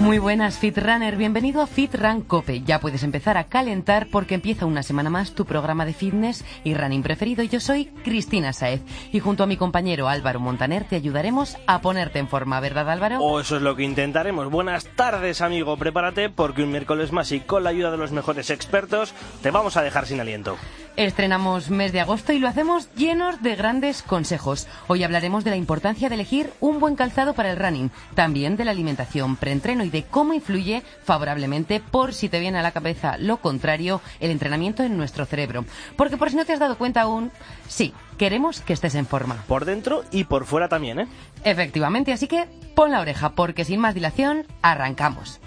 Muy buenas, Fit Runner. Bienvenido a Fit Run Cope. Ya puedes empezar a calentar porque empieza una semana más tu programa de fitness y running preferido. Yo soy Cristina Saez y junto a mi compañero Álvaro Montaner te ayudaremos a ponerte en forma, ¿verdad, Álvaro? O eso es lo que intentaremos. Buenas tardes, amigo. Prepárate porque un miércoles más y con la ayuda de los mejores expertos te vamos a dejar sin aliento. Estrenamos mes de agosto y lo hacemos llenos de grandes consejos. Hoy hablaremos de la importancia de elegir un buen calzado para el running, también de la alimentación preentreno y de cómo influye favorablemente, por si te viene a la cabeza lo contrario, el entrenamiento en nuestro cerebro. Porque por si no te has dado cuenta aún, sí, queremos que estés en forma. Por dentro y por fuera también, ¿eh? Efectivamente, así que pon la oreja porque sin más dilación, arrancamos.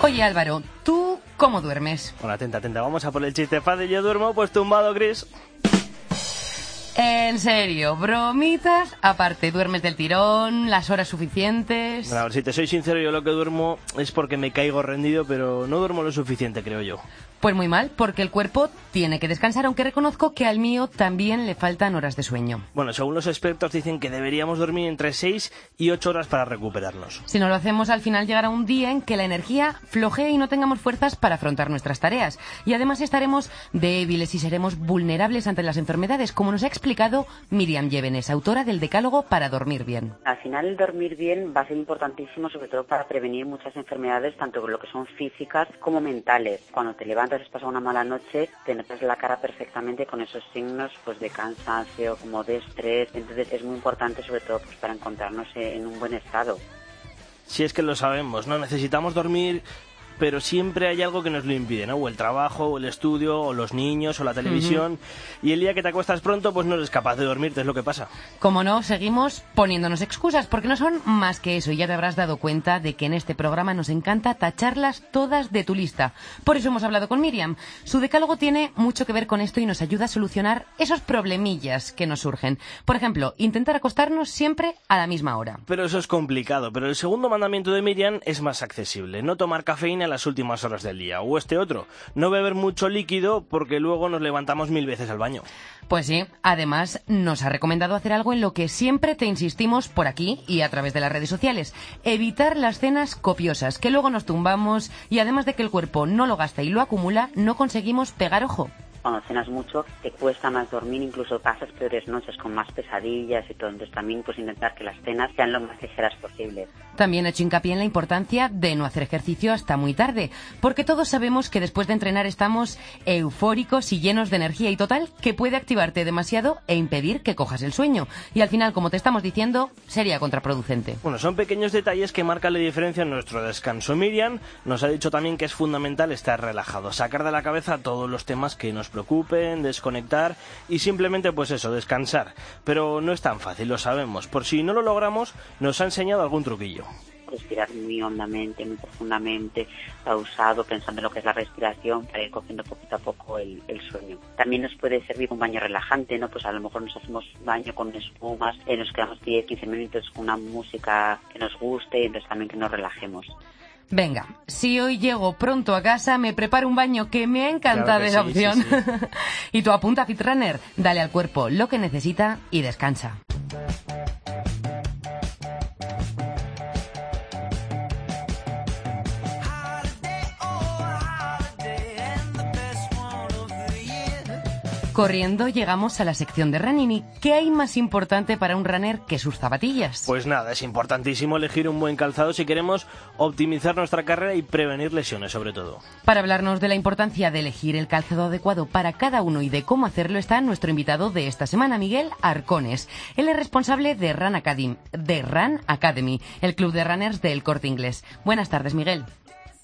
Oye Álvaro, ¿tú cómo duermes? Bueno, atenta, atenta. Vamos a por el chiste fácil. Yo duermo pues tumbado, Chris. En serio, bromitas, aparte, duermes del tirón, las horas suficientes. Bueno, a ver, si te soy sincero, yo lo que duermo es porque me caigo rendido, pero no duermo lo suficiente, creo yo. Pues muy mal, porque el cuerpo tiene que descansar, aunque reconozco que al mío también le faltan horas de sueño. Bueno, según los expertos dicen que deberíamos dormir entre 6 y 8 horas para recuperarnos. Si no lo hacemos, al final llegará un día en que la energía flojee y no tengamos fuerzas para afrontar nuestras tareas. Y además estaremos débiles y seremos vulnerables ante las enfermedades, como nos ha explicado Miriam Llévenes, autora del Decálogo para dormir bien. Al final, el dormir bien va a ser importantísimo, sobre todo para prevenir muchas enfermedades, tanto lo que son físicas como mentales. Cuando te levantas has pasado una mala noche, te notas la cara perfectamente con esos signos pues de cansancio, como de estrés. Entonces es muy importante sobre todo pues, para encontrarnos en un buen estado. Si es que lo sabemos, ¿no? Necesitamos dormir pero siempre hay algo que nos lo impide, ¿no? O el trabajo, o el estudio, o los niños, o la televisión. Y el día que te acuestas pronto, pues no eres capaz de dormirte, es lo que pasa. Como no, seguimos poniéndonos excusas, porque no son más que eso. Y ya te habrás dado cuenta de que en este programa nos encanta tacharlas todas de tu lista. Por eso hemos hablado con Miriam. Su decálogo tiene mucho que ver con esto y nos ayuda a solucionar esos problemillas que nos surgen. Por ejemplo, intentar acostarnos siempre a la misma hora. Pero eso es complicado. Pero el segundo mandamiento de Miriam es más accesible. No tomar cafeína las últimas horas del día. O este otro, no beber mucho líquido porque luego nos levantamos mil veces al baño. Pues sí, además nos ha recomendado hacer algo en lo que siempre te insistimos por aquí y a través de las redes sociales. Evitar las cenas copiosas, que luego nos tumbamos y además de que el cuerpo no lo gasta y lo acumula, no conseguimos pegar ojo cuando cenas mucho te cuesta más dormir, incluso pasas peores noches con más pesadillas y todo. Entonces también pues intentar que las cenas sean lo más ligeras posible. También he hecho hincapié en la importancia de no hacer ejercicio hasta muy tarde, porque todos sabemos que después de entrenar estamos eufóricos y llenos de energía y total que puede activarte demasiado e impedir que cojas el sueño. Y al final, como te estamos diciendo, sería contraproducente. Bueno, son pequeños detalles que marcan la diferencia en nuestro descanso. Miriam nos ha dicho también que es fundamental estar relajado, sacar de la cabeza todos los temas que nos preocupen, desconectar y simplemente pues eso, descansar. Pero no es tan fácil, lo sabemos. Por si no lo logramos, nos ha enseñado algún truquillo respirar muy hondamente, muy profundamente, pausado, pensando en lo que es la respiración para ir cogiendo poquito a poco el, sueño. También nos puede servir un baño relajante, ¿no? Pues a lo mejor nos hacemos baño con espumas, eh, nos quedamos 10, 15 minutos con una música que nos guste y entonces también que nos relajemos. Venga, si hoy llego pronto a casa, me preparo un baño que me ha encantado Claro esa sí, opción. sí, sí. y tú apunta Fitrunner, dale al cuerpo lo que necesita y descansa. Corriendo llegamos a la sección de running y ¿qué hay más importante para un runner que sus zapatillas? Pues nada, es importantísimo elegir un buen calzado si queremos optimizar nuestra carrera y prevenir lesiones sobre todo. Para hablarnos de la importancia de elegir el calzado adecuado para cada uno y de cómo hacerlo está nuestro invitado de esta semana, Miguel Arcones. Él es responsable de Run Academy, de Run Academy, el club de runners del Corte Inglés. Buenas tardes, Miguel.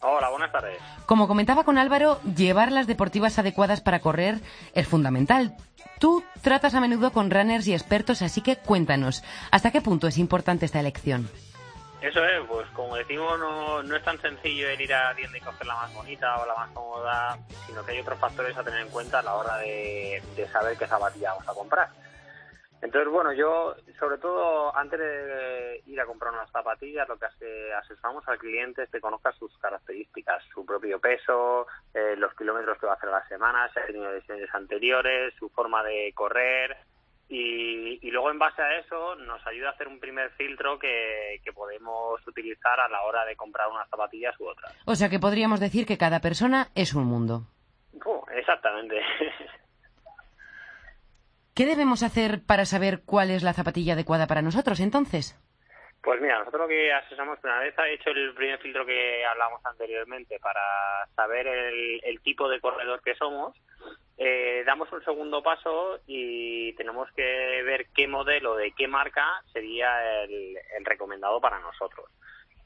Hola, buenas tardes. Como comentaba con Álvaro, llevar las deportivas adecuadas para correr es fundamental. Tú tratas a menudo con runners y expertos, así que cuéntanos, ¿hasta qué punto es importante esta elección? Eso es, pues como decimos, no, no es tan sencillo el ir a la tienda y coger la más bonita o la más cómoda, sino que hay otros factores a tener en cuenta a la hora de, de saber qué zapatilla vamos a comprar. Entonces, bueno, yo, sobre todo, antes de ir a comprar unas zapatillas, lo que hace, asesoramos al cliente es que conozca sus características, su propio peso, eh, los kilómetros que va a hacer a la semana, si ha tenido lesiones anteriores, su forma de correr, y, luego en base a eso nos ayuda a hacer un primer filtro que, que podemos utilizar a la hora de comprar unas zapatillas u otras. O sea que podríamos decir que cada persona es un mundo. Exactamente. ¿Qué debemos hacer para saber cuál es la zapatilla adecuada para nosotros entonces? Pues mira, nosotros lo que asesoramos, una vez ha hecho el primer filtro que hablamos anteriormente para saber el, tipo de corredor que somos, eh, damos un segundo paso y tenemos que ver qué modelo de qué marca sería el, recomendado para nosotros.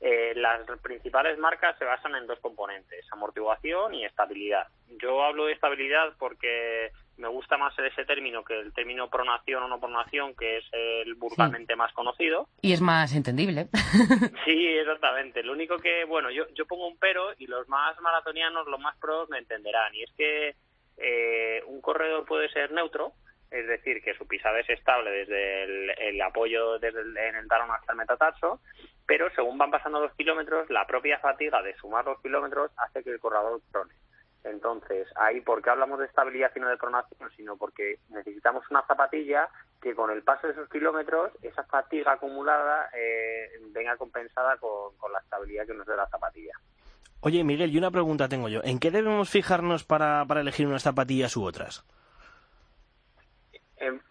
Eh, las principales marcas se basan en dos componentes, amortiguación y estabilidad. Yo hablo de estabilidad porque me gusta más ese término que el término pronación o no pronación, que es el vulgarmente más conocido. Y es más entendible. sí, exactamente. Lo único que, bueno, yo, yo pongo un pero y los más maratonianos, los más pros me entenderán. Y es que eh, un corredor puede ser neutro, es decir, que su pisada es estable desde el, apoyo desde el, en el talón hasta el metatarso, pero según van pasando los kilómetros, la propia fatiga de sumar los kilómetros hace que el corredor prone. Entonces, ahí, ¿por qué hablamos de estabilidad y no de pronación? Sino porque necesitamos una zapatilla que con el paso de esos kilómetros, esa fatiga acumulada eh, venga compensada con, la estabilidad que nos dé la zapatilla. Oye, Miguel, y una pregunta tengo yo. ¿En qué debemos fijarnos para, para elegir unas zapatillas u otras?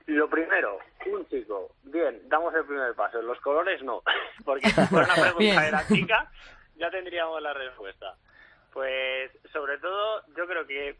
lo primero, un chico. Bien, damos el primer paso. Los colores no. Porque si fuera una pregunta de la chica, ya tendríamos la respuesta. Pues sobre todo yo creo que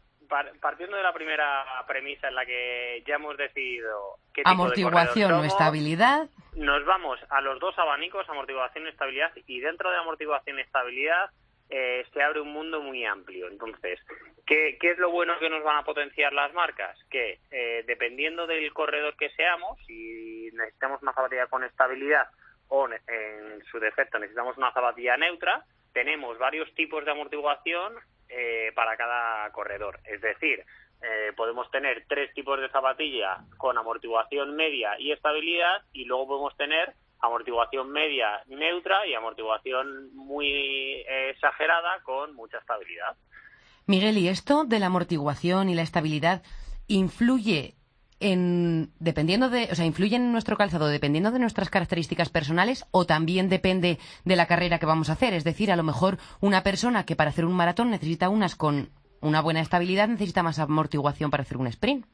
partiendo de la primera premisa en la que ya hemos decidido qué tipo amortiguación o estabilidad, nos vamos a los dos abanicos, amortiguación y estabilidad, y dentro de amortiguación y estabilidad eh, se abre un mundo muy amplio. Entonces, ¿qué, ¿qué, es lo bueno que nos van a potenciar las marcas? Que eh, dependiendo del corredor que seamos, si necesitamos una zapatilla con estabilidad o en su defecto necesitamos una zapatilla neutra, tenemos varios tipos de amortiguación eh, para cada corredor. Es decir, eh, podemos tener tres tipos de zapatilla con amortiguación media y estabilidad y luego podemos tener amortiguación media neutra y amortiguación muy eh, exagerada con mucha estabilidad. Miguel, ¿y esto de la amortiguación y la estabilidad influye en, dependiendo de, o sea, influyen en nuestro calzado dependiendo de nuestras características personales o también depende de la carrera que vamos a hacer. Es decir, a lo mejor una persona que para hacer un maratón necesita unas con una buena estabilidad necesita más amortiguación para hacer un sprint.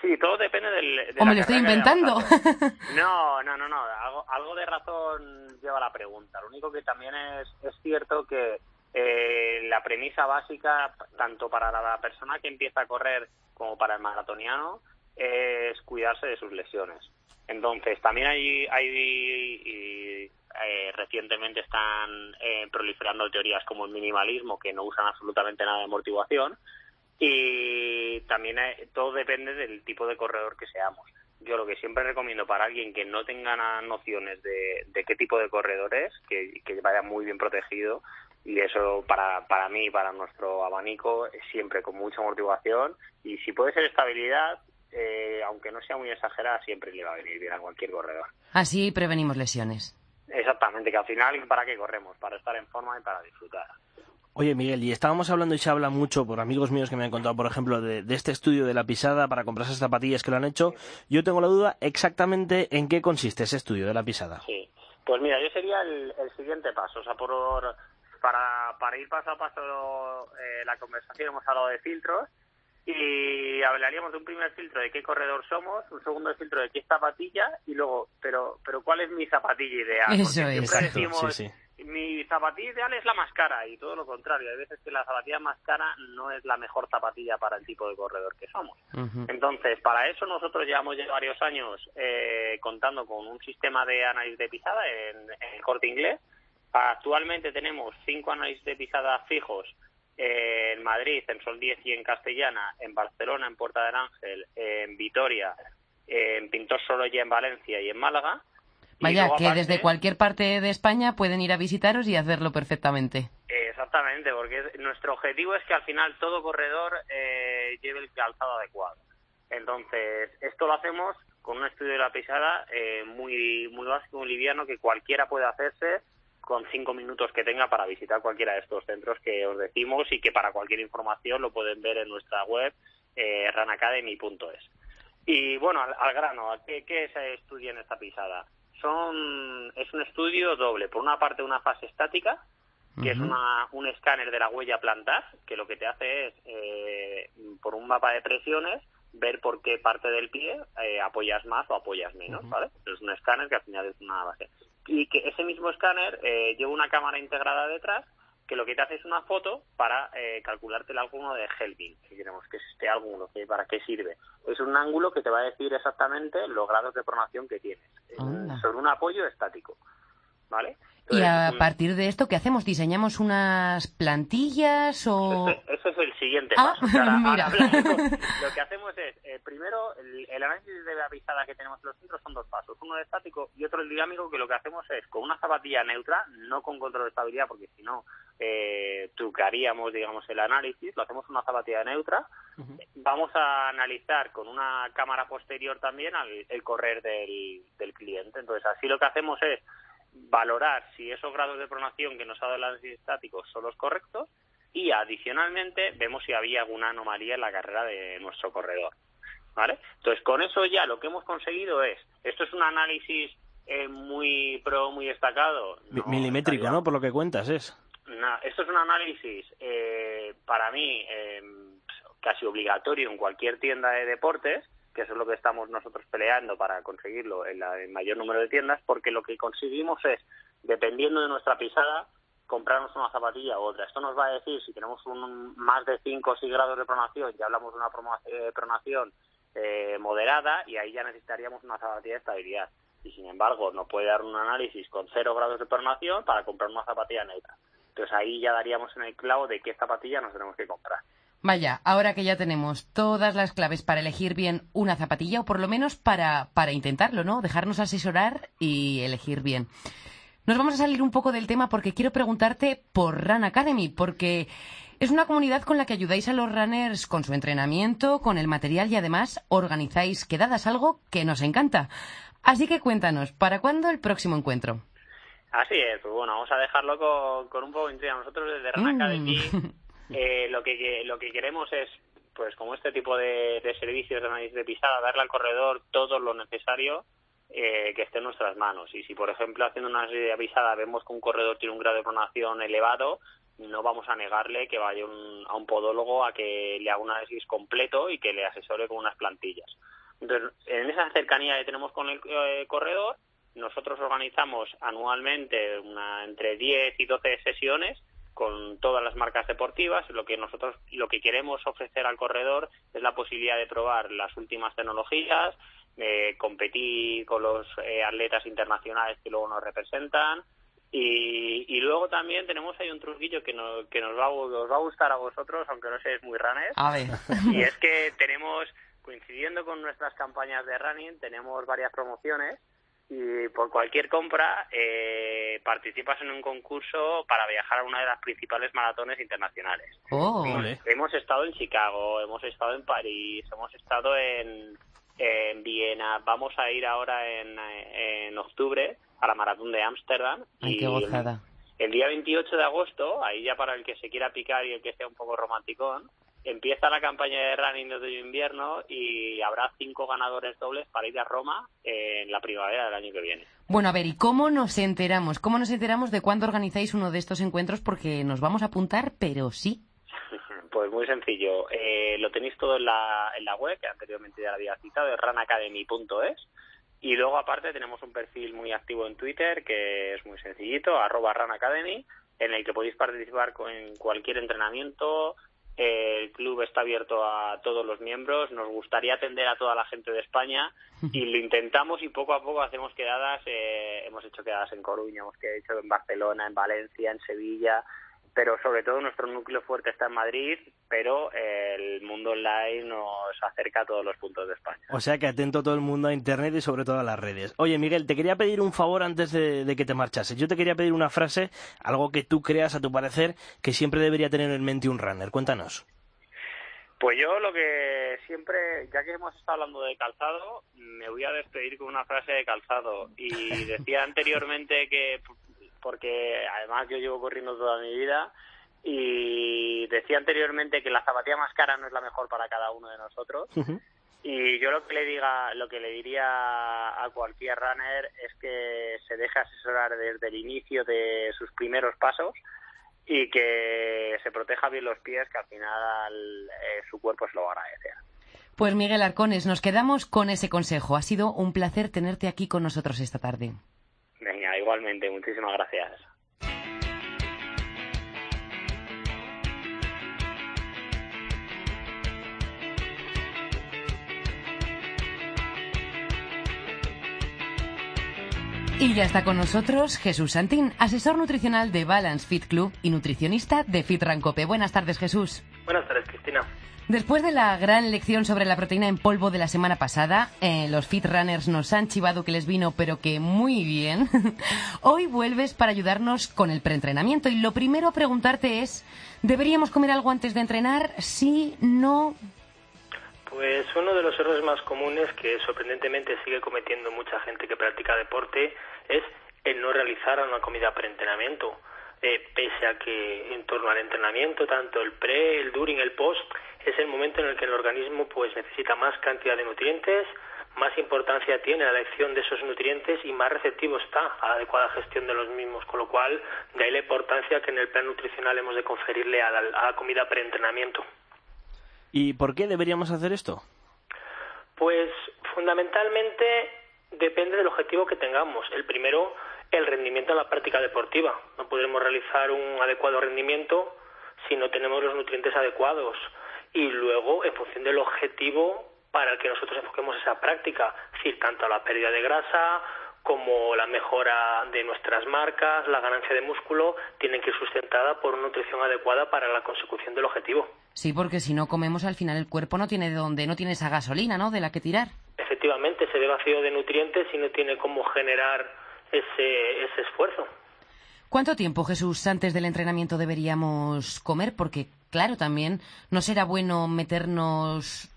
Sí, todo depende del. De o me lo estoy inventando. No, no, no, no. Algo, algo de razón lleva la pregunta. Lo único que también es, es cierto que eh, la premisa básica, tanto para la persona que empieza a correr como para el maratoniano es cuidarse de sus lesiones. Entonces, también hay, hay eh, recientemente están eh, proliferando teorías como el minimalismo, que no usan absolutamente nada de amortiguación, y también eh, todo depende del tipo de corredor que seamos. Yo lo que siempre recomiendo para alguien que no tenga nociones de, qué tipo de corredor es, que vaya muy bien protegido, y eso para, para mí, para nuestro abanico, es siempre con mucha amortiguación y si puede ser estabilidad, eh, aunque no sea muy exagerada, siempre le va a venir bien a cualquier corredor. Así prevenimos lesiones. Exactamente, que al final, ¿para qué corremos? Para estar en forma y para disfrutar. Oye, Miguel, y estábamos hablando y se habla mucho por amigos míos que me han contado, por ejemplo, de, este estudio de la pisada para comprar esas zapatillas que lo han hecho. Yo tengo la duda exactamente en qué consiste ese estudio de la pisada. Sí, pues mira, yo sería el, el siguiente paso. O sea, por, para, para ir paso a paso eh, la conversación hemos hablado de filtros y hablaríamos de un primer filtro de qué corredor somos, un segundo filtro de qué zapatilla y luego, pero pero ¿cuál es mi zapatilla ideal? Eso es. decimos, mi zapatilla ideal es la más cara y todo lo contrario. Hay veces que la zapatilla más cara no es la mejor zapatilla para el tipo de corredor que somos. Entonces, para eso nosotros llevamos ya varios años eh, contando con un sistema de análisis de pisada en, en el corte inglés Actualmente tenemos cinco análisis de pisada fijos en Madrid, en Sol 10 y en Castellana, en Barcelona, en Puerta del Ángel, en Vitoria, en Pintor Sorolla, en Valencia y en Málaga. Vaya, que desde cualquier parte de España pueden ir a visitaros y hacerlo perfectamente. Exactamente, porque nuestro objetivo es que al final todo corredor eh, lleve el calzado adecuado. Entonces, esto lo hacemos con un estudio de la pisada eh, muy, muy básico, muy liviano, que cualquiera puede hacerse con cinco minutos que tenga para visitar cualquiera de estos centros que os decimos y que para cualquier información lo pueden ver en nuestra web eh, ranacademy.es. Y bueno, al, grano, ¿qué, ¿qué se estudia en esta pisada? Son, es un estudio doble. Por una parte, una fase estática, que es una, un escáner de la huella plantar, que lo que te hace es, eh, por un mapa de presiones, ver por qué parte del pie eh, apoyas más o apoyas menos, ¿vale? Es un escáner que al final es una base. Y que ese mismo escáner eh, lleva una cámara integrada detrás que lo que te hace es una foto para eh, calcularte el ángulo de Helving, si queremos que es este ángulo, que para qué sirve. Es un ángulo que te va a decir exactamente los grados de pronación que tienes sobre un apoyo estático, ¿vale? Y a partir de esto, ¿qué hacemos? ¿Diseñamos unas plantillas o...? Eso, es el siguiente ah, paso. mira. lo que hacemos es, eh, primero, el, análisis de la avisada que tenemos en los centros son dos pasos. Uno el estático y otro el dinámico, que lo que hacemos es, con una zapatilla neutra, no con control de estabilidad, porque si no, eh, trucaríamos, digamos, el análisis, lo hacemos una zapatilla neutra. Vamos a analizar con una cámara posterior también el correr del, del cliente. Entonces, así lo que hacemos es valorar si esos grados de pronación que nos ha dado el análisis estático son los correctos y adicionalmente vemos si había alguna anomalía en la carrera de nuestro corredor. ¿Vale? Entonces, con eso ya lo que hemos conseguido es, esto es un análisis eh, muy pro, muy destacado. Milimétrico, ¿no? Por lo que cuentas es. esto es un análisis eh, para mí eh, casi obligatorio en cualquier tienda de deportes, que eso es lo que estamos nosotros peleando para conseguirlo en el mayor número de tiendas, porque lo que conseguimos es, dependiendo de nuestra pisada, comprarnos una zapatilla u otra. Esto nos va a decir si tenemos un, más de 5 o 6 grados de pronación, ya hablamos de una eh, pronación eh, moderada y ahí ya necesitaríamos una zapatilla de estabilidad. Y sin embargo, no puede dar un análisis con 0 grados de pronación para comprar una zapatilla neutra. Entonces ahí ya daríamos en el clavo de qué zapatilla nos tenemos que comprar. Vaya, ahora que ya tenemos todas las claves para elegir bien una zapatilla, o por lo menos para, para intentarlo, ¿no? Dejarnos asesorar y elegir bien. Nos vamos a salir un poco del tema porque quiero preguntarte por Run Academy, porque es una comunidad con la que ayudáis a los runners con su entrenamiento, con el material y además organizáis quedadas, algo que nos encanta. Así que cuéntanos, ¿para cuándo el próximo encuentro? Así es, pues bueno, vamos a dejarlo con, un poco de intriga. Nosotros desde Run mm. Eh, lo que lo que queremos es pues como este tipo de, servicios de análisis de pisada darle al corredor todo lo necesario eh, que esté en nuestras manos. Y si por ejemplo haciendo una análisis de pisada vemos que un corredor tiene un grado de pronación elevado no vamos a negarle que vaya a un podólogo a que le haga un análisis completo y que le asesore con unas plantillas. Entonces en esa cercanía que tenemos con el eh, corredor nosotros organizamos anualmente una entre 10 y 12 sesiones con todas las marcas deportivas. Lo que nosotros lo que queremos ofrecer al corredor es la posibilidad de probar las últimas tecnologías, de competir con los eh, atletas internacionales que luego nos representan. Y, luego también tenemos ahí un truquillo que, nos, que nos va, os va a gustar a vosotros, aunque no seáis muy runners. A ver. Y es que tenemos, coincidiendo con nuestras campañas de running, tenemos varias promociones y por cualquier compra eh, participas en un concurso para viajar a una de las principales maratones internacionales. Oh. Hemos estado en Chicago, hemos estado en París, hemos estado en, en Viena, vamos a ir ahora en, en octubre a la maratón de Ámsterdam. Ay, qué gozada. El, el día 28 de agosto, ahí ya para el que se quiera picar y el que sea un poco romanticón, empieza la campaña de running de invierno y habrá cinco ganadores dobles para ir a Roma en la primavera del año que viene. Bueno, a ver, ¿y cómo nos enteramos? ¿Cómo nos enteramos de cuándo organizáis uno de estos encuentros? Porque nos vamos a apuntar, pero sí. Pues muy sencillo. Eh, lo tenéis todo en la, en la web, que anteriormente ya había citado, es runacademy.es. Y luego, aparte, tenemos un perfil muy activo en Twitter, que es muy sencillito, arroba runacademy, en el que podéis participar en cualquier entrenamiento, el club está abierto a todos los miembros. Nos gustaría atender a toda la gente de España y lo intentamos y poco a poco hacemos quedadas. Eh, hemos hecho quedadas en Coruña, hemos hecho en Barcelona, en Valencia, en Sevilla pero sobre todo nuestro núcleo fuerte está en Madrid, pero el mundo online nos acerca a todos los puntos de España. O sea que atento todo el mundo a Internet y sobre todo a las redes. Oye, Miguel, te quería pedir un favor antes de, de que te marchases. Yo te quería pedir una frase, algo que tú creas, a tu parecer, que siempre debería tener en mente un runner. Cuéntanos. Pues yo lo que siempre, ya que hemos estado hablando de calzado, me voy a despedir con una frase de calzado. Y decía anteriormente que, porque además yo llevo corriendo toda mi vida, y decía anteriormente que la zapatilla más cara no es la mejor para cada uno de nosotros. Y yo lo que le diga, lo que le diría a cualquier runner es que se deje asesorar desde el inicio de sus primeros pasos y que se proteja bien los pies, que al final eh, su cuerpo se lo va a agradecer. Pues Miguel Arcones, nos quedamos con ese consejo. Ha sido un placer tenerte aquí con nosotros esta tarde. Igualmente, muchísimas gracias. Y ya está con nosotros Jesús Santín, asesor nutricional de Balance Fit Club y nutricionista de Fit Rancope. Buenas tardes, Jesús. Buenas tardes, Cristina. Después de la gran lección sobre la proteína en polvo de la semana pasada, eh, los Fit Runners nos han chivado que les vino, pero que muy bien. Hoy vuelves para ayudarnos con el preentrenamiento. Y lo primero a preguntarte es, ¿deberíamos comer algo antes de entrenar? Sí, no. Pues uno de los errores más comunes que sorprendentemente sigue cometiendo mucha gente que practica deporte es el no realizar una comida pre-entrenamiento. Eh, pese a que en torno al entrenamiento, tanto el pre, el during, el post, es el momento en el que el organismo pues necesita más cantidad de nutrientes, más importancia tiene la elección de esos nutrientes y más receptivo está a la adecuada gestión de los mismos, con lo cual de ahí la importancia que en el plan nutricional hemos de conferirle a la, a la comida pre-entrenamiento. ¿Y por qué deberíamos hacer esto? Pues fundamentalmente depende del objetivo que tengamos. El primero, el rendimiento en la práctica deportiva. No podremos realizar un adecuado rendimiento si no tenemos los nutrientes adecuados. Y luego, en función del objetivo para el que nosotros enfoquemos esa práctica, es decir, tanto la pérdida de grasa como la mejora de nuestras marcas, la ganancia de músculo, tienen que ir sustentada por una nutrición adecuada para la consecución del objetivo. Sí, porque si no comemos, al final el cuerpo no tiene de dónde, no tiene esa gasolina, ¿no? De la que tirar. Efectivamente, se ve vacío de nutrientes y no tiene cómo generar ese, ese esfuerzo. ¿Cuánto tiempo, Jesús, antes del entrenamiento deberíamos comer? Porque, claro, también no será bueno meternos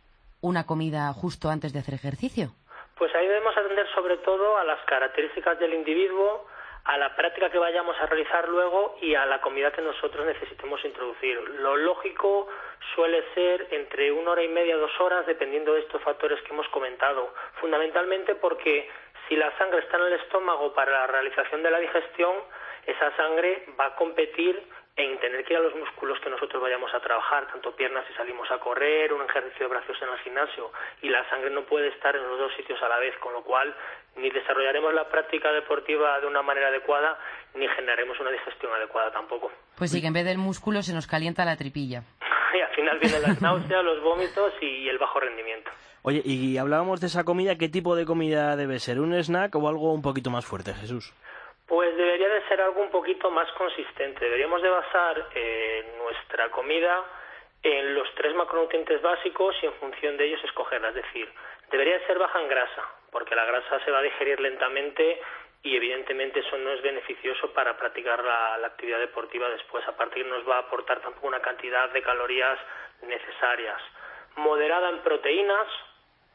una comida justo antes de hacer ejercicio. Pues ahí debemos atender sobre todo a las características del individuo, a la práctica que vayamos a realizar luego y a la comida que nosotros necesitemos introducir. Lo lógico suele ser entre una hora y media, dos horas, dependiendo de estos factores que hemos comentado. Fundamentalmente porque si la sangre está en el estómago para la realización de la digestión, esa sangre va a competir en tener que ir a los músculos que nosotros vayamos a trabajar, tanto piernas si salimos a correr, un ejercicio de brazos en el gimnasio, y la sangre no puede estar en los dos sitios a la vez, con lo cual ni desarrollaremos la práctica deportiva de una manera adecuada, ni generaremos una digestión adecuada tampoco. Pues sí, que en vez del músculo se nos calienta la tripilla. y al final vienen las náuseas, los vómitos y el bajo rendimiento. Oye, y hablábamos de esa comida, ¿qué tipo de comida debe ser? ¿Un snack o algo un poquito más fuerte, Jesús? Pues debería de ser algo un poquito más consistente. Deberíamos de basar eh, nuestra comida en los tres macronutrientes básicos y en función de ellos escogerla. Es decir, debería de ser baja en grasa, porque la grasa se va a digerir lentamente y evidentemente eso no es beneficioso para practicar la, actividad deportiva después. Aparte que nos va a aportar tampoco una cantidad de calorías necesarias. Moderada en proteínas,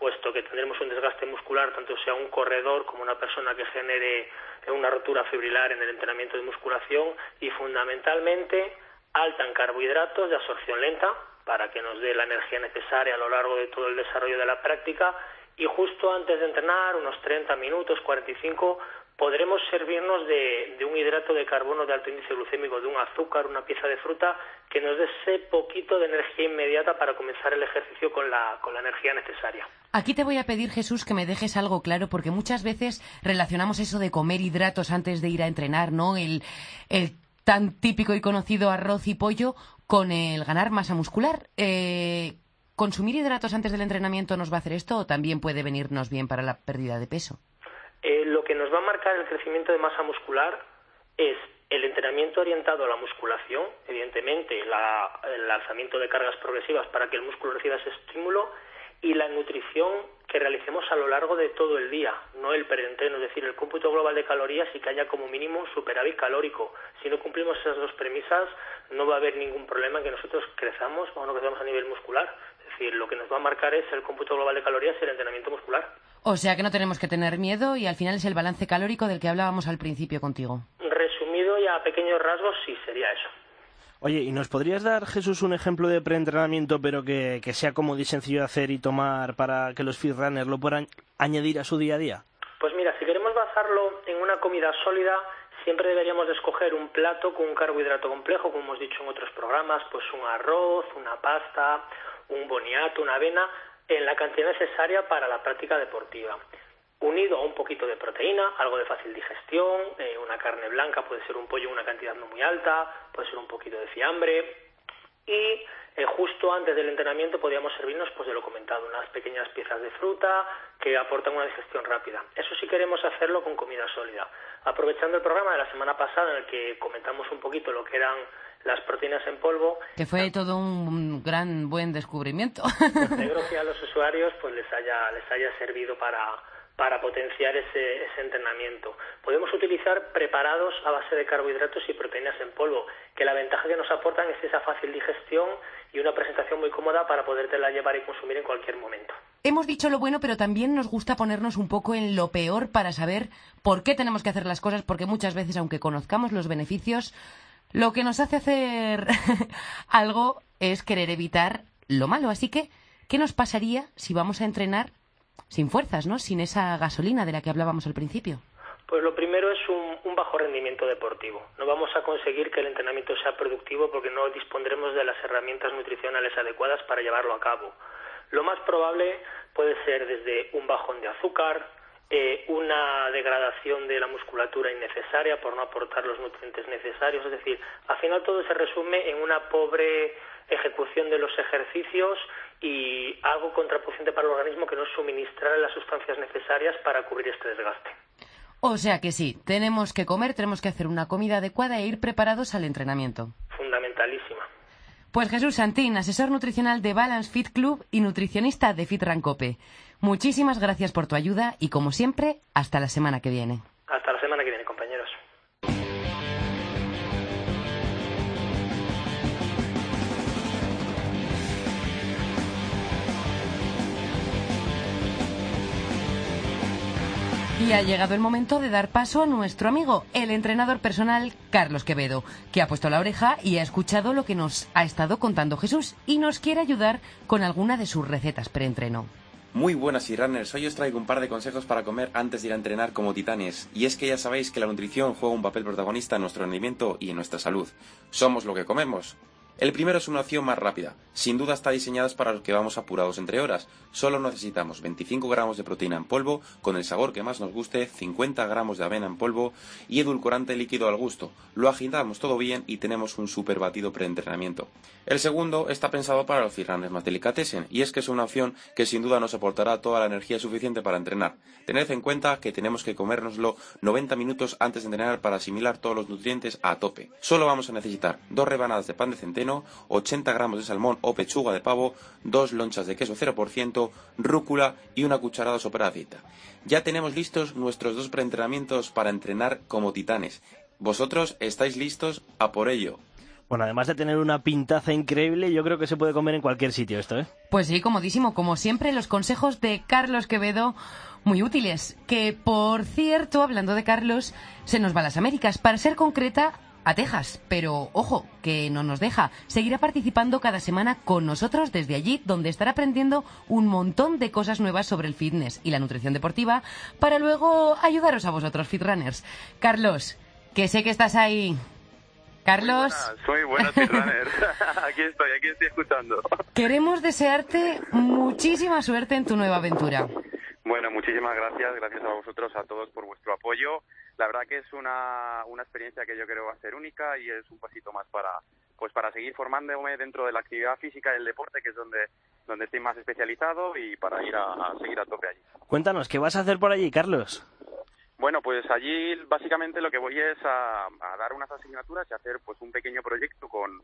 puesto que tendremos un desgaste muscular, tanto sea un corredor como una persona que genere una rotura fibrilar en el entrenamiento de musculación y fundamentalmente alta en carbohidratos de absorción lenta para que nos dé la energía necesaria a lo largo de todo el desarrollo de la práctica y justo antes de entrenar, unos 30 minutos, 45, podremos servirnos de, un hidrato de carbono de alto índice glucémico, de un azúcar, una pieza de fruta, que nos dé ese poquito de energía inmediata para comenzar el ejercicio con la, con la energía necesaria. Aquí te voy a pedir, Jesús, que me dejes algo claro, porque muchas veces relacionamos eso de comer hidratos antes de ir a entrenar, ¿no? El, el tan típico y conocido arroz y pollo con el ganar masa muscular. Eh, ¿Consumir hidratos antes del entrenamiento nos va a hacer esto o también puede venirnos bien para la pérdida de peso? Eh, lo que nos va a marcar el crecimiento de masa muscular es el entrenamiento orientado a la musculación, evidentemente el lanzamiento de cargas progresivas para que el músculo reciba ese estímulo y la nutrición que realicemos a lo largo de todo el día, no el preentreno, es decir, el cómputo global de calorías y que haya como mínimo un superávit calórico. Si no cumplimos esas dos premisas, no va a haber ningún problema en que nosotros crezamos o no crezamos a nivel muscular. Es decir, lo que nos va a marcar es el cómputo global de calorías y el entrenamiento muscular. O sea que no tenemos que tener miedo y al final es el balance calórico del que hablábamos al principio contigo. Resumido y a pequeños rasgos, sí, sería eso. Oye, ¿y nos podrías dar, Jesús, un ejemplo de preentrenamiento, pero que, sea como y sencillo de hacer y tomar para que los runners lo puedan añadir a su día a día? Pues mira, si queremos basarlo en una comida sólida, siempre deberíamos de escoger un plato con un carbohidrato complejo, como hemos dicho en otros programas, pues un arroz, una pasta, un boniato, una avena, en la cantidad necesaria para la práctica deportiva unido a un poquito de proteína, algo de fácil digestión, eh, una carne blanca, puede ser un pollo una cantidad no muy alta, puede ser un poquito de fiambre y eh, justo antes del entrenamiento podríamos servirnos, pues de lo comentado, unas pequeñas piezas de fruta que aportan una digestión rápida. Eso sí queremos hacerlo con comida sólida. Aprovechando el programa de la semana pasada en el que comentamos un poquito lo que eran las proteínas en polvo. Que fue todo un gran buen descubrimiento. Pues creo que a los usuarios pues les haya, les haya servido para, para potenciar ese, entrenamiento. Podemos utilizar preparados a base de carbohidratos y proteínas en polvo, que la ventaja que nos aportan es esa fácil digestión y una presentación muy cómoda para podértela llevar y consumir en cualquier momento. Hemos dicho lo bueno, pero también nos gusta ponernos un poco en lo peor para saber por qué tenemos que hacer las cosas, porque muchas veces, aunque conozcamos los beneficios, lo que nos hace hacer algo es querer evitar lo malo. Así que, ¿qué nos pasaría si vamos a entrenar sin fuerzas, ¿no? Sin esa gasolina de la que hablábamos al principio. Pues lo primero es un, bajo rendimiento deportivo. No vamos a conseguir que el entrenamiento sea productivo porque no dispondremos de las herramientas nutricionales adecuadas para llevarlo a cabo. Lo más probable puede ser desde un bajón de azúcar, eh, una degradación de la musculatura innecesaria por no aportar los nutrientes necesarios. Es decir, al final todo se resume en una pobre ejecución de los ejercicios y algo contraproducente para el organismo que no suministrar las sustancias necesarias para cubrir este desgaste. O sea que sí, tenemos que comer, tenemos que hacer una comida adecuada e ir preparados al entrenamiento. Fundamentalísima. Pues Jesús Santín, asesor nutricional de Balance Fit Club y nutricionista de Fit Rancope. Muchísimas gracias por tu ayuda y como siempre, hasta la semana que viene. Hasta la semana que viene, Y ha llegado el momento de dar paso a nuestro amigo, el entrenador personal Carlos Quevedo, que ha puesto la oreja y ha escuchado lo que nos ha estado contando Jesús y nos quiere ayudar con alguna de sus recetas preentreno. Muy buenas y runners, hoy os traigo un par de consejos para comer antes de ir a entrenar como titanes. Y es que ya sabéis que la nutrición juega un papel protagonista en nuestro rendimiento y en nuestra salud. Somos lo que comemos. El primero es una opción más rápida. Sin duda está diseñada para los que vamos apurados entre horas. Solo necesitamos 25 gramos de proteína en polvo, con el sabor que más nos guste, 50 gramos de avena en polvo y edulcorante líquido al gusto. Lo agitamos todo bien y tenemos un super batido preentrenamiento. El segundo está pensado para los firranes más delicatessen, y es que es una opción que sin duda nos aportará toda la energía suficiente para entrenar. Tened en cuenta que tenemos que comérnoslo 90 minutos antes de entrenar para asimilar todos los nutrientes a tope. Solo vamos a necesitar dos rebanadas de pan de centeno 80 gramos de salmón o pechuga de pavo, dos lonchas de queso 0%, rúcula y una cucharada sopera de aceite. Ya tenemos listos nuestros dos preentrenamientos para entrenar como titanes. ¿Vosotros estáis listos a por ello? Bueno, además de tener una pintaza increíble, yo creo que se puede comer en cualquier sitio esto, ¿eh? Pues sí, comodísimo. Como siempre, los consejos de Carlos Quevedo muy útiles. Que, por cierto, hablando de Carlos, se nos va a las Américas. Para ser concreta, a Texas, pero ojo, que no nos deja. Seguirá participando cada semana con nosotros desde allí, donde estará aprendiendo un montón de cosas nuevas sobre el fitness y la nutrición deportiva para luego ayudaros a vosotros, fitrunners. Carlos, que sé que estás ahí. Carlos. Soy buena fitrunner. aquí estoy, aquí estoy escuchando. Queremos desearte muchísima suerte en tu nueva aventura. Bueno, muchísimas gracias, gracias a vosotros, a todos por vuestro apoyo. La verdad que es una, una experiencia que yo creo va a ser única y es un pasito más para pues para seguir formándome dentro de la actividad física y el deporte, que es donde, donde estoy más especializado y para ir a, seguir a tope allí. Cuéntanos, ¿qué vas a hacer por allí, Carlos? Bueno, pues allí básicamente lo que voy es a, a dar unas asignaturas y hacer pues un pequeño proyecto con,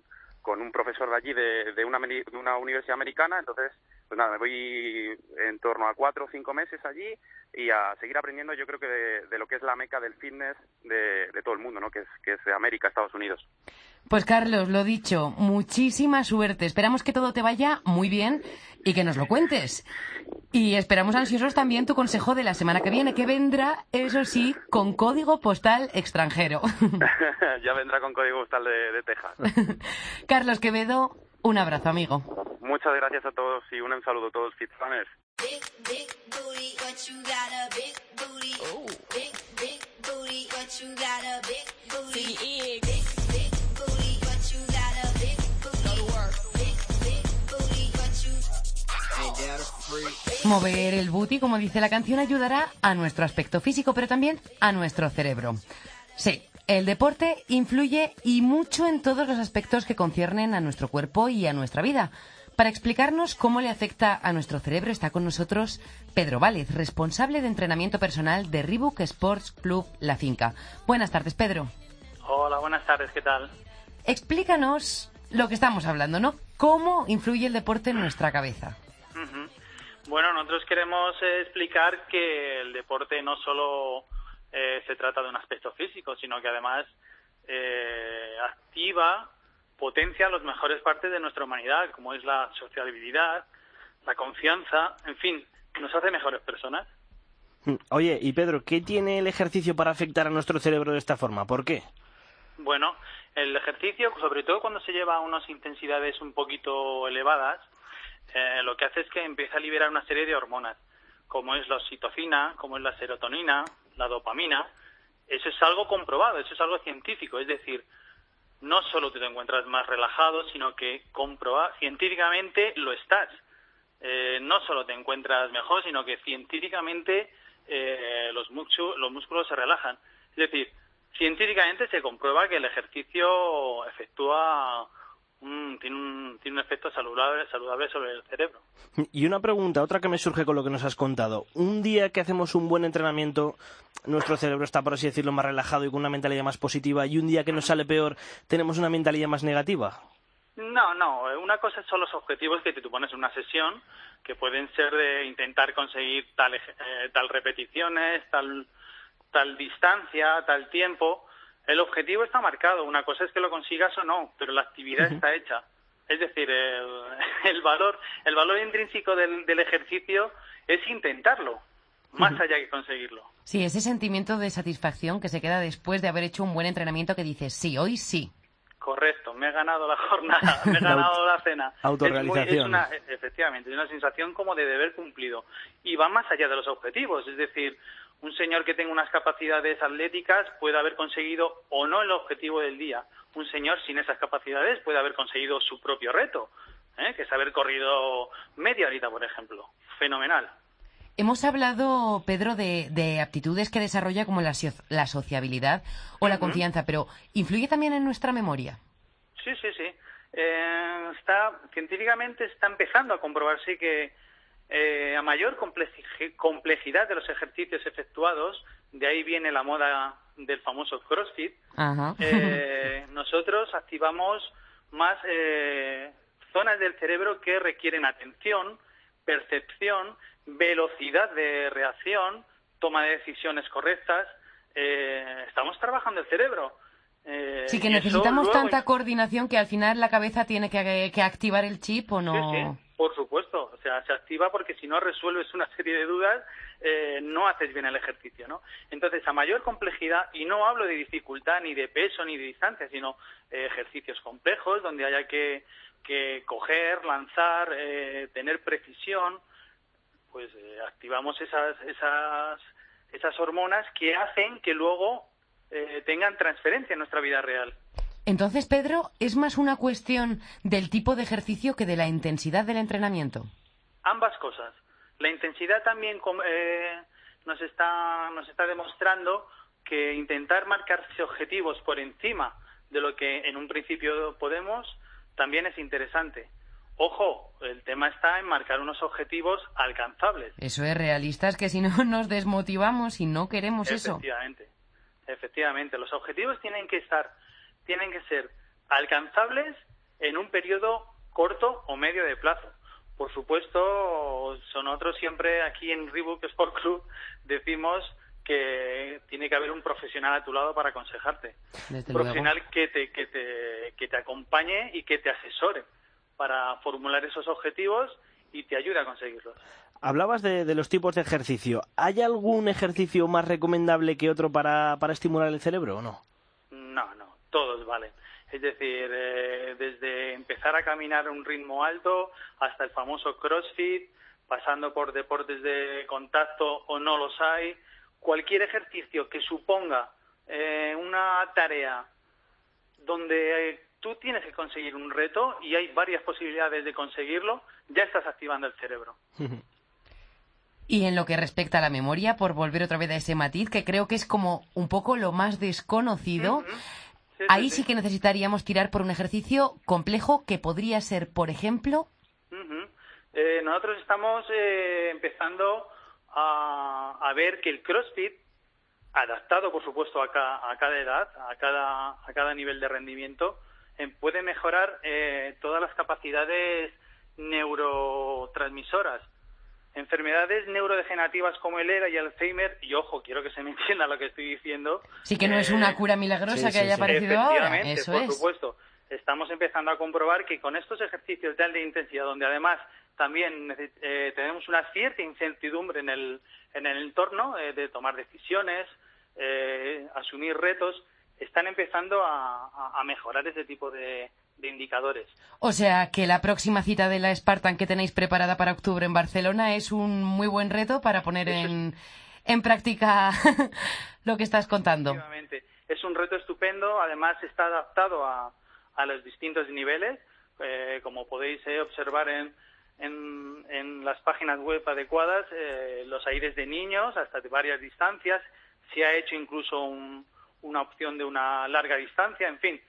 con un profesor de allí de, una, de una universidad americana. Entonces, pues nada, me voy en torno a cuatro o cinco meses allí y a seguir aprendiendo yo creo que de, de lo que es la meca del fitness de, de, todo el mundo, ¿no? Que es, que es América, Estados Unidos. Pues Carlos, lo dicho, muchísima suerte. Esperamos que todo te vaya muy bien y que nos lo cuentes. Y esperamos ansiosos también tu consejo de la semana que viene, que vendrá, eso sí, con código postal extranjero. ya vendrá con código postal de, de Texas. Carlos Quevedo, un abrazo, amigo. Muchas gracias a todos y un saludo a todos, Fitrunners. Mover el booty, como dice la canción, ayudará a nuestro aspecto físico, pero también a nuestro cerebro. Sí, el deporte influye y mucho en todos los aspectos que conciernen a nuestro cuerpo y a nuestra vida. Para explicarnos cómo le afecta a nuestro cerebro está con nosotros Pedro Vález, responsable de entrenamiento personal de Reebok Sports Club La Finca. Buenas tardes, Pedro. Hola, buenas tardes, ¿qué tal? Explícanos lo que estamos hablando, ¿no? ¿Cómo influye el deporte en nuestra cabeza? Bueno, nosotros queremos eh, explicar que el deporte no solo eh, se trata de un aspecto físico, sino que además eh, activa, potencia las mejores partes de nuestra humanidad, como es la sociabilidad, la confianza, en fin, nos hace mejores personas. Oye, y Pedro, ¿qué tiene el ejercicio para afectar a nuestro cerebro de esta forma? ¿Por qué? Bueno, el ejercicio, sobre todo cuando se lleva a unas intensidades un poquito elevadas, eh, lo que hace es que empieza a liberar una serie de hormonas, como es la oxitocina, como es la serotonina, la dopamina. Eso es algo comprobado, eso es algo científico, es decir, no solo te encuentras más relajado, sino que comproba científicamente lo estás. Eh, no solo te encuentras mejor, sino que científicamente eh, los, los músculos se relajan. Es decir, científicamente se comprueba que el ejercicio efectúa un, tiene, un, tiene un efecto saludable, saludable sobre el cerebro. Y una pregunta, otra que me surge con lo que nos has contado. Un día que hacemos un buen entrenamiento, nuestro cerebro está, por así decirlo, más relajado y con una mentalidad más positiva, y un día que nos sale peor, tenemos una mentalidad más negativa. No, no. Una cosa son los objetivos que te pones en una sesión, que pueden ser de intentar conseguir tal, eh, tal repeticiones, tal, tal distancia, tal tiempo. El objetivo está marcado. Una cosa es que lo consigas o no, pero la actividad uh -huh. está hecha. Es decir, el, el, valor, el valor intrínseco del, del ejercicio es intentarlo, más uh -huh. allá que conseguirlo. Sí, ese sentimiento de satisfacción que se queda después de haber hecho un buen entrenamiento que dices, sí, hoy sí. Correcto, me he ganado la jornada, me he ganado la cena. Autorrealización. Es, muy, es una, efectivamente, es una sensación como de deber cumplido. Y va más allá de los objetivos, es decir, un señor que tenga unas capacidades atléticas puede haber conseguido o no el objetivo del día. Un señor sin esas capacidades puede haber conseguido su propio reto, ¿eh? que es haber corrido media horita, por ejemplo. Fenomenal. Hemos hablado, Pedro, de, de aptitudes que desarrolla como la, la sociabilidad o la confianza, pero ¿influye también en nuestra memoria? Sí, sí, sí. Eh, está, científicamente está empezando a comprobarse que eh, a mayor complejidad de los ejercicios efectuados, de ahí viene la moda del famoso CrossFit, eh, nosotros activamos más eh, zonas del cerebro que requieren atención, percepción, velocidad de reacción, toma de decisiones correctas. Eh, estamos trabajando el cerebro. Eh, sí, que necesitamos tanta coordinación que al final la cabeza tiene que, que activar el chip o no. Sí, sí. Por supuesto, o sea, se activa porque si no resuelves una serie de dudas, eh, no haces bien el ejercicio, ¿no? Entonces, a mayor complejidad, y no hablo de dificultad ni de peso ni de distancia, sino eh, ejercicios complejos donde haya que, que coger, lanzar, eh, tener precisión, pues eh, activamos esas, esas, esas hormonas que hacen que luego eh, tengan transferencia en nuestra vida real. Entonces, Pedro, ¿es más una cuestión del tipo de ejercicio que de la intensidad del entrenamiento? Ambas cosas. La intensidad también eh, nos, está, nos está demostrando que intentar marcarse objetivos por encima de lo que en un principio podemos también es interesante. Ojo, el tema está en marcar unos objetivos alcanzables. Eso es realistas que si no nos desmotivamos y no queremos eso. Efectivamente, efectivamente. Los objetivos tienen que estar, tienen que ser alcanzables en un periodo corto o medio de plazo. Por supuesto, nosotros siempre aquí en Reebok Sport Club decimos que tiene que haber un profesional a tu lado para aconsejarte. un profesional que te, que, te, que te acompañe y que te asesore para formular esos objetivos y te ayude a conseguirlos. Hablabas de, los tipos de ejercicio. ¿Hay algún ejercicio más recomendable que otro para, para estimular el cerebro o no? No, no, todos valen. Es decir, eh, desde empezar a caminar a un ritmo alto hasta el famoso CrossFit, pasando por deportes de contacto o no los hay, cualquier ejercicio que suponga eh, una tarea donde tú tienes que conseguir un reto y hay varias posibilidades de conseguirlo, ya estás activando el cerebro. Y en lo que respecta a la memoria, por volver otra vez a ese matiz, que creo que es como un poco lo más desconocido, ahí sí, que necesitaríamos tirar por un ejercicio complejo que podría ser, por ejemplo. Eh, nosotros estamos eh, empezando a, ver que el CrossFit, adaptado por supuesto a, cada edad, a cada, a cada nivel de rendimiento, eh, puede mejorar todas las capacidades neurotransmisoras enfermedades neurodegenerativas como el ERA y el Alzheimer, y ojo, quiero que se me entienda lo que estoy diciendo. Sí que no es una cura milagrosa que haya aparecido ahora, eso por supuesto. Estamos empezando a comprobar que con estos ejercicios de alta intensidad, donde además también eh, tenemos una cierta incertidumbre en el, en el entorno eh, de tomar decisiones, eh, asumir retos, están empezando a mejorar ese tipo de, de indicadores. O sea que la próxima cita de la Spartan que tenéis preparada para octubre en Barcelona es un muy buen reto para poner en, en práctica lo que estás contando. Es un reto estupendo, además está adaptado a, a los distintos niveles, eh, como podéis eh, observar en, en, en, las páginas web adecuadas, eh, los aires de niños hasta de varias distancias, se ha hecho incluso una opción de una larga distancia, en fin,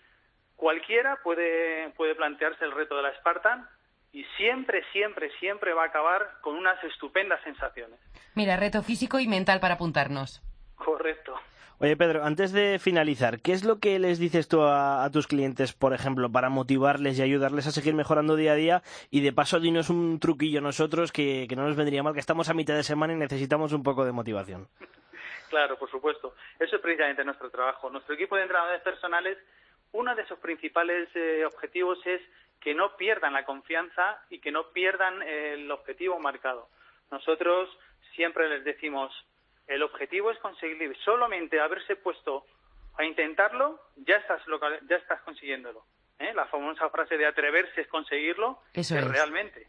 cualquiera puede, puede plantearse el reto de la Spartan y siempre, siempre, siempre va a acabar con unas estupendas sensaciones. Mira, reto físico y mental para apuntarnos. Correcto. Oye, Pedro, antes de finalizar, ¿qué es lo que les dices tú a, tus clientes, por ejemplo, para motivarles y ayudarles a seguir mejorando día a día? Y de paso, dinos un truquillo nosotros que, que no nos vendría mal, que estamos a mitad de semana y necesitamos un poco de motivación. Claro, por supuesto. Eso es precisamente nuestro trabajo. Nuestro equipo de entrenadores personales uno de sus principales eh, objetivos es que no pierdan la confianza y que no pierdan el objetivo marcado. Nosotros siempre les decimos, el objetivo es conseguir solamente haberse puesto a intentarlo, ya estás, ya estás consiguiéndolo. ¿eh? La famosa frase de atreverse es conseguirlo, Eso es. realmente.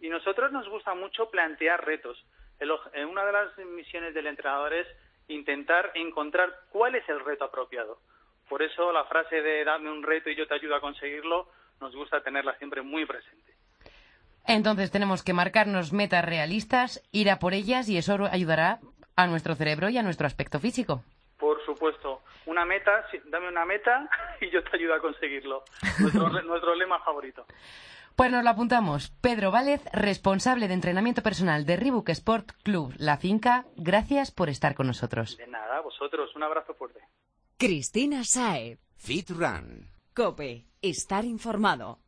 Y nosotros nos gusta mucho plantear retos. Eh, una de las misiones del entrenador es intentar encontrar cuál es el reto apropiado. Por eso la frase de dame un reto y yo te ayudo a conseguirlo nos gusta tenerla siempre muy presente. Entonces tenemos que marcarnos metas realistas, ir a por ellas y eso ayudará a nuestro cerebro y a nuestro aspecto físico. Por supuesto. Una meta, dame una meta y yo te ayudo a conseguirlo. Nuestro, nuestro lema favorito. Pues nos lo apuntamos. Pedro Vález, responsable de entrenamiento personal de Reebok Sport Club La Finca, gracias por estar con nosotros. De nada, vosotros. Un abrazo fuerte. Cristina Sae. Fit Run. Cope. Estar informado.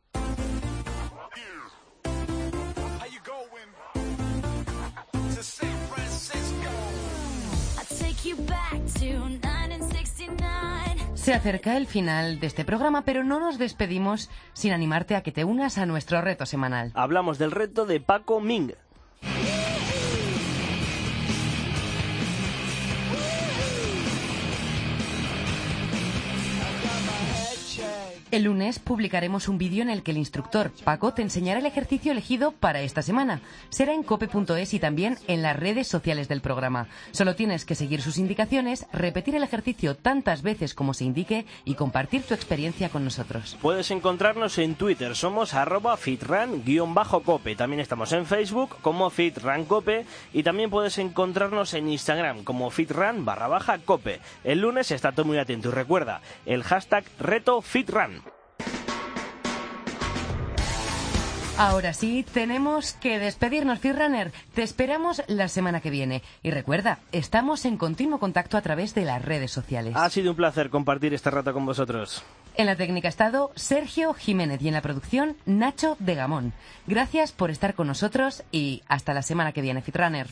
Se acerca el final de este programa, pero no nos despedimos sin animarte a que te unas a nuestro reto semanal. Hablamos del reto de Paco Ming. El lunes publicaremos un vídeo en el que el instructor Paco te enseñará el ejercicio elegido para esta semana. Será en cope.es y también en las redes sociales del programa. Solo tienes que seguir sus indicaciones, repetir el ejercicio tantas veces como se indique y compartir tu experiencia con nosotros. Puedes encontrarnos en Twitter, somos arroba fitran-cope. También estamos en Facebook como fitrancope y también puedes encontrarnos en Instagram como fitran barra baja cope. El lunes está todo muy atento y recuerda el hashtag reto fitran. Ahora sí, tenemos que despedirnos, Fitrunner. Te esperamos la semana que viene. Y recuerda, estamos en continuo contacto a través de las redes sociales. Ha sido un placer compartir este rato con vosotros. En la técnica ha estado Sergio Jiménez y en la producción Nacho de Gamón. Gracias por estar con nosotros y hasta la semana que viene, Fitrunner.